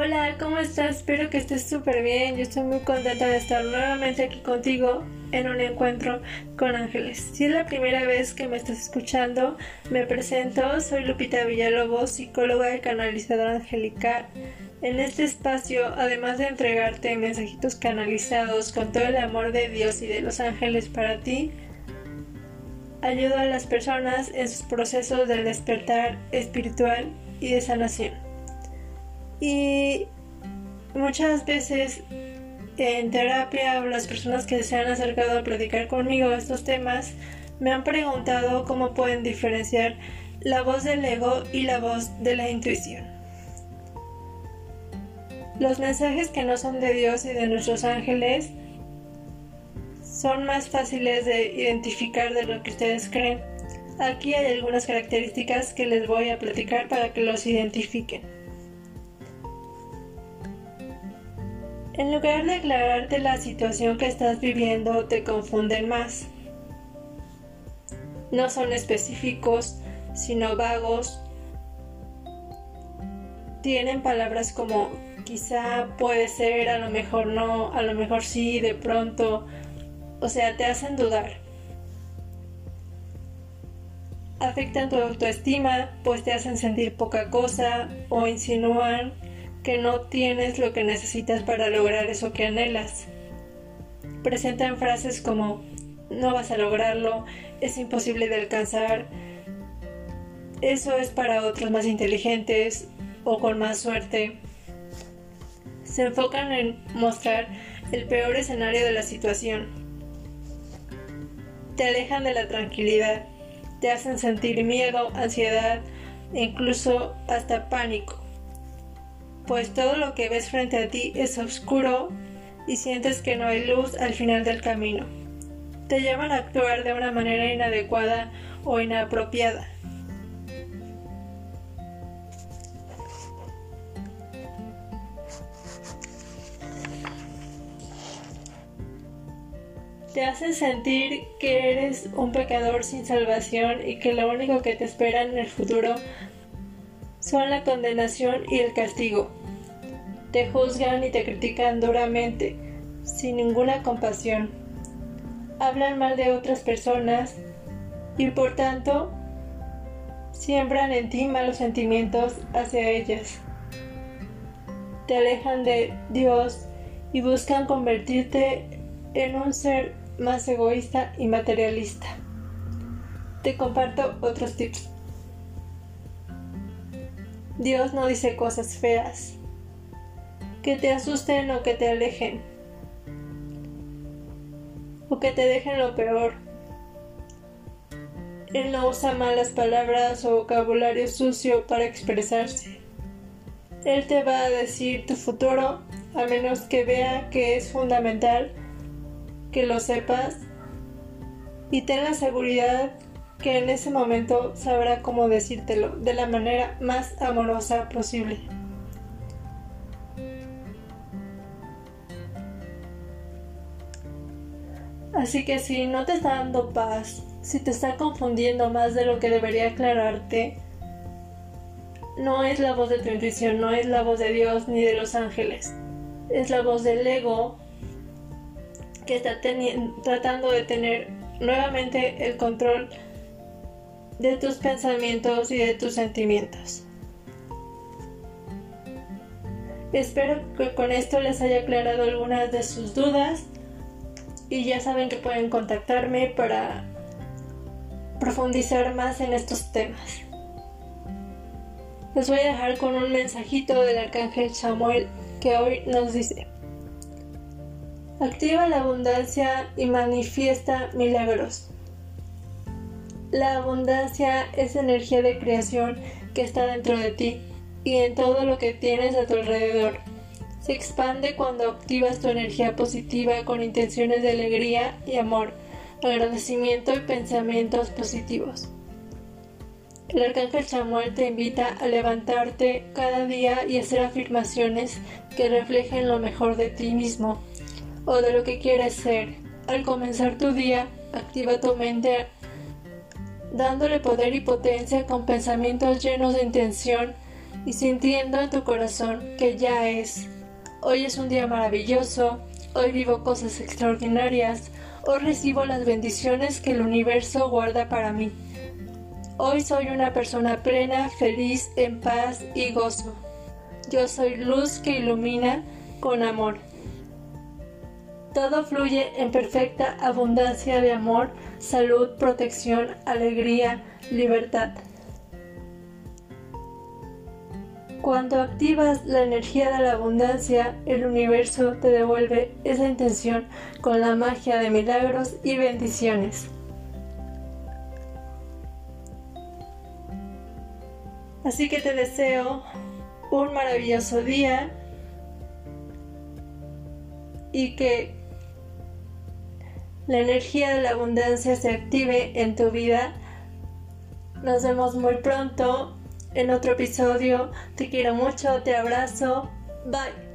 Hola, ¿cómo estás? Espero que estés súper bien. Yo estoy muy contenta de estar nuevamente aquí contigo en un encuentro con ángeles. Si es la primera vez que me estás escuchando, me presento. Soy Lupita Villalobos, psicóloga y canalizadora angelical. En este espacio, además de entregarte mensajitos canalizados con todo el amor de Dios y de los ángeles para ti, ayudo a las personas en sus procesos de despertar espiritual y de sanación. Y muchas veces en terapia las personas que se han acercado a platicar conmigo estos temas me han preguntado cómo pueden diferenciar la voz del ego y la voz de la intuición. Los mensajes que no son de Dios y de nuestros ángeles son más fáciles de identificar de lo que ustedes creen. Aquí hay algunas características que les voy a platicar para que los identifiquen. En lugar de aclararte la situación que estás viviendo, te confunden más. No son específicos, sino vagos. Tienen palabras como quizá puede ser, a lo mejor no, a lo mejor sí, de pronto. O sea, te hacen dudar. Afectan tu autoestima, pues te hacen sentir poca cosa o insinúan que no tienes lo que necesitas para lograr eso que anhelas. Presentan frases como no vas a lograrlo, es imposible de alcanzar, eso es para otros más inteligentes o con más suerte. Se enfocan en mostrar el peor escenario de la situación. Te alejan de la tranquilidad, te hacen sentir miedo, ansiedad e incluso hasta pánico pues todo lo que ves frente a ti es oscuro y sientes que no hay luz al final del camino. Te llevan a actuar de una manera inadecuada o inapropiada. Te hacen sentir que eres un pecador sin salvación y que lo único que te espera en el futuro son la condenación y el castigo. Te juzgan y te critican duramente, sin ninguna compasión. Hablan mal de otras personas y por tanto siembran en ti malos sentimientos hacia ellas. Te alejan de Dios y buscan convertirte en un ser más egoísta y materialista. Te comparto otros tips. Dios no dice cosas feas, que te asusten o que te alejen, o que te dejen lo peor. Él no usa malas palabras o vocabulario sucio para expresarse. Él te va a decir tu futuro a menos que vea que es fundamental que lo sepas y ten la seguridad que en ese momento sabrá cómo decírtelo de la manera más amorosa posible. Así que si no te está dando paz, si te está confundiendo más de lo que debería aclararte, no es la voz de tu intuición, no es la voz de Dios ni de los ángeles, es la voz del ego que está tratando de tener nuevamente el control de tus pensamientos y de tus sentimientos. Espero que con esto les haya aclarado algunas de sus dudas y ya saben que pueden contactarme para profundizar más en estos temas. Les voy a dejar con un mensajito del arcángel Samuel que hoy nos dice, activa la abundancia y manifiesta milagros. La abundancia es energía de creación que está dentro de ti y en todo lo que tienes a tu alrededor. Se expande cuando activas tu energía positiva con intenciones de alegría y amor, agradecimiento y pensamientos positivos. El arcángel Samuel te invita a levantarte cada día y hacer afirmaciones que reflejen lo mejor de ti mismo o de lo que quieres ser. Al comenzar tu día, activa tu mente dándole poder y potencia con pensamientos llenos de intención y sintiendo en tu corazón que ya es. Hoy es un día maravilloso, hoy vivo cosas extraordinarias, hoy recibo las bendiciones que el universo guarda para mí. Hoy soy una persona plena, feliz, en paz y gozo. Yo soy luz que ilumina con amor. Todo fluye en perfecta abundancia de amor, salud, protección, alegría, libertad. Cuando activas la energía de la abundancia, el universo te devuelve esa intención con la magia de milagros y bendiciones. Así que te deseo un maravilloso día y que la energía de la abundancia se active en tu vida. Nos vemos muy pronto en otro episodio. Te quiero mucho, te abrazo. Bye.